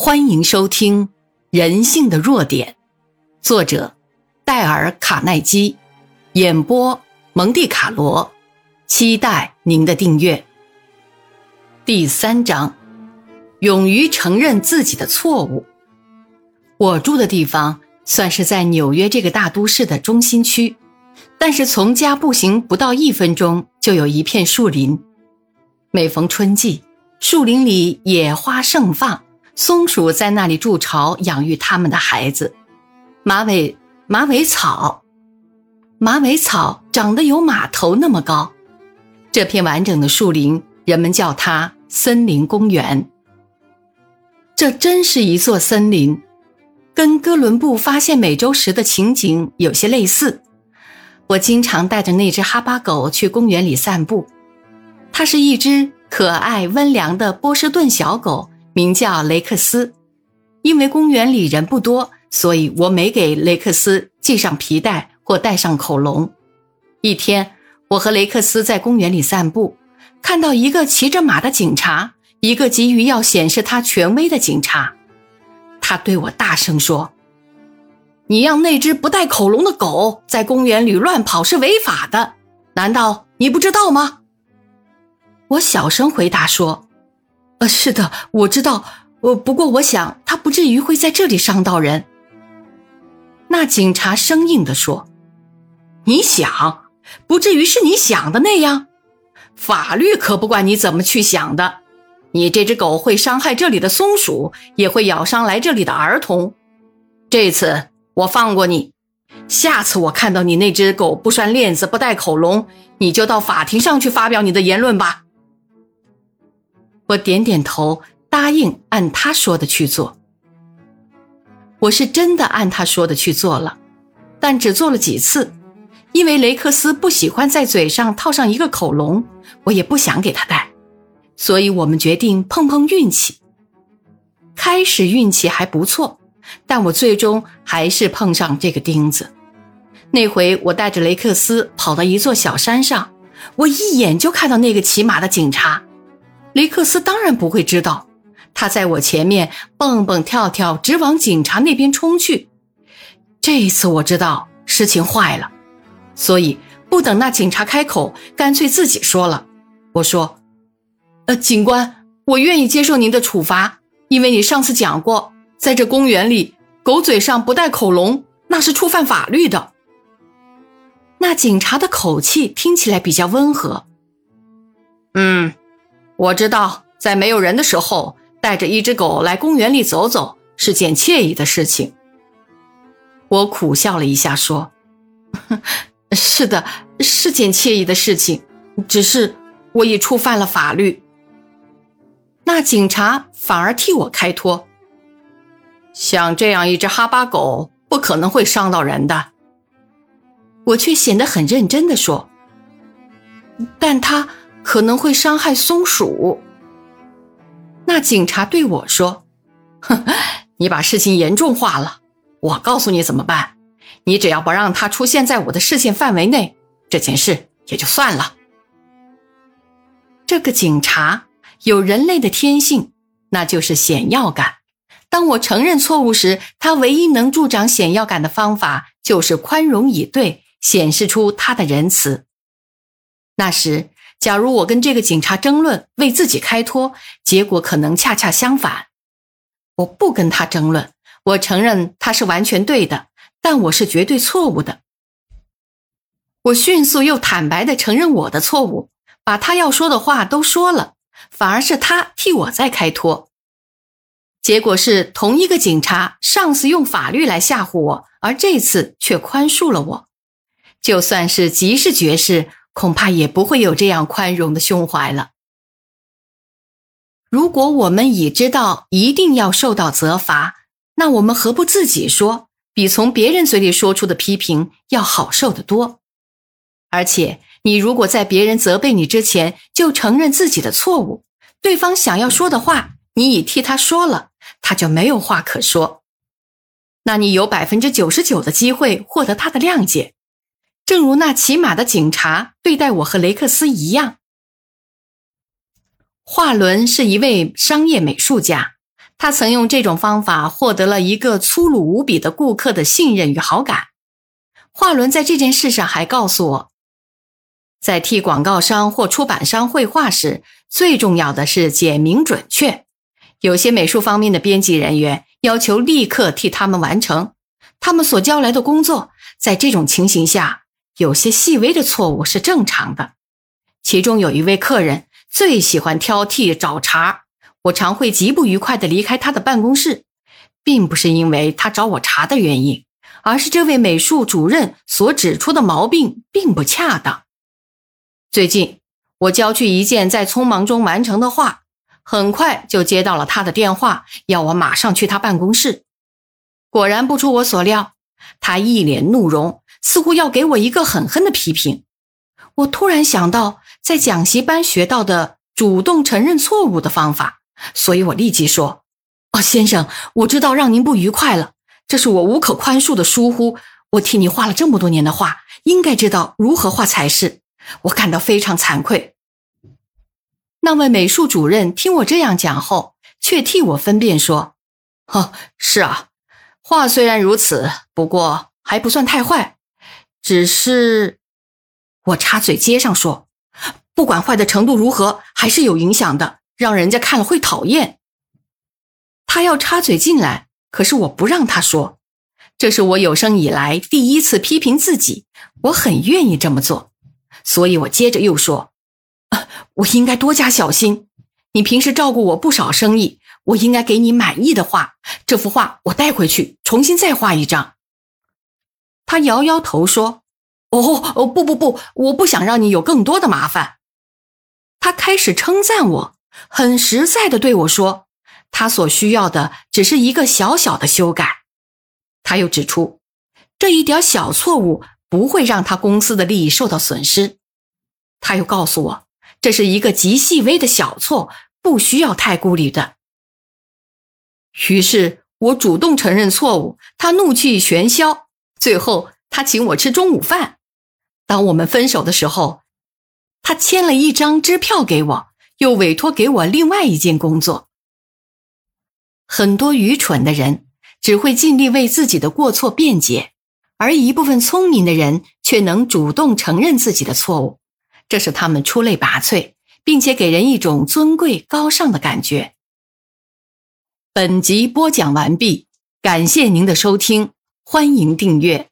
欢迎收听《人性的弱点》，作者戴尔·卡耐基，演播蒙蒂卡罗。期待您的订阅。第三章：勇于承认自己的错误。我住的地方算是在纽约这个大都市的中心区，但是从家步行不到一分钟就有一片树林。每逢春季，树林里野花盛放。松鼠在那里筑巢，养育它们的孩子。马尾马尾草，马尾草长得有马头那么高。这片完整的树林，人们叫它森林公园。这真是一座森林，跟哥伦布发现美洲时的情景有些类似。我经常带着那只哈巴狗去公园里散步，它是一只可爱温良的波士顿小狗。名叫雷克斯，因为公园里人不多，所以我没给雷克斯系上皮带或戴上口笼。一天，我和雷克斯在公园里散步，看到一个骑着马的警察，一个急于要显示他权威的警察。他对我大声说：“你让那只不戴口笼的狗在公园里乱跑是违法的，难道你不知道吗？”我小声回答说。呃，是的，我知道。呃，不过我想他不至于会在这里伤到人。那警察生硬地说：“你想，不至于是你想的那样。法律可不管你怎么去想的。你这只狗会伤害这里的松鼠，也会咬伤来这里的儿童。这次我放过你，下次我看到你那只狗不拴链子、不戴口笼，你就到法庭上去发表你的言论吧。”我点点头，答应按他说的去做。我是真的按他说的去做了，但只做了几次，因为雷克斯不喜欢在嘴上套上一个口笼，我也不想给他戴，所以我们决定碰碰运气。开始运气还不错，但我最终还是碰上这个钉子。那回我带着雷克斯跑到一座小山上，我一眼就看到那个骑马的警察。雷克斯当然不会知道，他在我前面蹦蹦跳跳，直往警察那边冲去。这一次我知道事情坏了，所以不等那警察开口，干脆自己说了。我说：“呃，警官，我愿意接受您的处罚，因为你上次讲过，在这公园里，狗嘴上不戴口笼，那是触犯法律的。”那警察的口气听起来比较温和。嗯。我知道，在没有人的时候，带着一只狗来公园里走走是件惬意的事情。我苦笑了一下，说：“是的，是件惬意的事情，只是我已触犯了法律。”那警察反而替我开脱：“像这样一只哈巴狗，不可能会伤到人的。”我却显得很认真的说：“但他。”可能会伤害松鼠。那警察对我说：“哼，你把事情严重化了。我告诉你怎么办，你只要不让它出现在我的视线范围内，这件事也就算了。”这个警察有人类的天性，那就是显要感。当我承认错误时，他唯一能助长显要感的方法就是宽容以对，显示出他的仁慈。那时。假如我跟这个警察争论，为自己开脱，结果可能恰恰相反。我不跟他争论，我承认他是完全对的，但我是绝对错误的。我迅速又坦白的承认我的错误，把他要说的话都说了，反而是他替我在开脱。结果是同一个警察上次用法律来吓唬我，而这次却宽恕了我。就算是吉士爵士。恐怕也不会有这样宽容的胸怀了。如果我们已知道一定要受到责罚，那我们何不自己说，比从别人嘴里说出的批评要好受得多？而且，你如果在别人责备你之前就承认自己的错误，对方想要说的话你已替他说了，他就没有话可说，那你有百分之九十九的机会获得他的谅解。正如那骑马的警察对待我和雷克斯一样。华伦是一位商业美术家，他曾用这种方法获得了一个粗鲁无比的顾客的信任与好感。华伦在这件事上还告诉我，在替广告商或出版商绘画时，最重要的是简明准确。有些美术方面的编辑人员要求立刻替他们完成他们所交来的工作，在这种情形下，有些细微的错误是正常的。其中有一位客人最喜欢挑剔找茬。我常会极不愉快地离开他的办公室，并不是因为他找我茬的原因，而是这位美术主任所指出的毛病并不恰当。最近，我交去一件在匆忙中完成的画，很快就接到了他的电话，要我马上去他办公室。果然不出我所料，他一脸怒容，似乎要给我一个狠狠的批评。我突然想到在讲习班学到的主动承认错误的方法。所以我立即说：“哦，先生，我知道让您不愉快了，这是我无可宽恕的疏忽。我替你画了这么多年的画，应该知道如何画才是。我感到非常惭愧。”那位美术主任听我这样讲后，却替我分辨说：“哦，是啊，画虽然如此，不过还不算太坏，只是……”我插嘴接上说：“不管坏的程度如何，还是有影响的。”让人家看了会讨厌。他要插嘴进来，可是我不让他说。这是我有生以来第一次批评自己，我很愿意这么做。所以我接着又说：“我应该多加小心。你平时照顾我不少生意，我应该给你满意的画。这幅画我带回去，重新再画一张。”他摇摇头说：“哦哦，不不不，我不想让你有更多的麻烦。”他开始称赞我。很实在的对我说：“他所需要的只是一个小小的修改。”他又指出，这一点小错误不会让他公司的利益受到损失。他又告诉我，这是一个极细微的小错，不需要太顾虑的。于是我主动承认错误，他怒气全消。最后，他请我吃中午饭。当我们分手的时候，他签了一张支票给我。又委托给我另外一件工作。很多愚蠢的人只会尽力为自己的过错辩解，而一部分聪明的人却能主动承认自己的错误，这是他们出类拔萃，并且给人一种尊贵高尚的感觉。本集播讲完毕，感谢您的收听，欢迎订阅。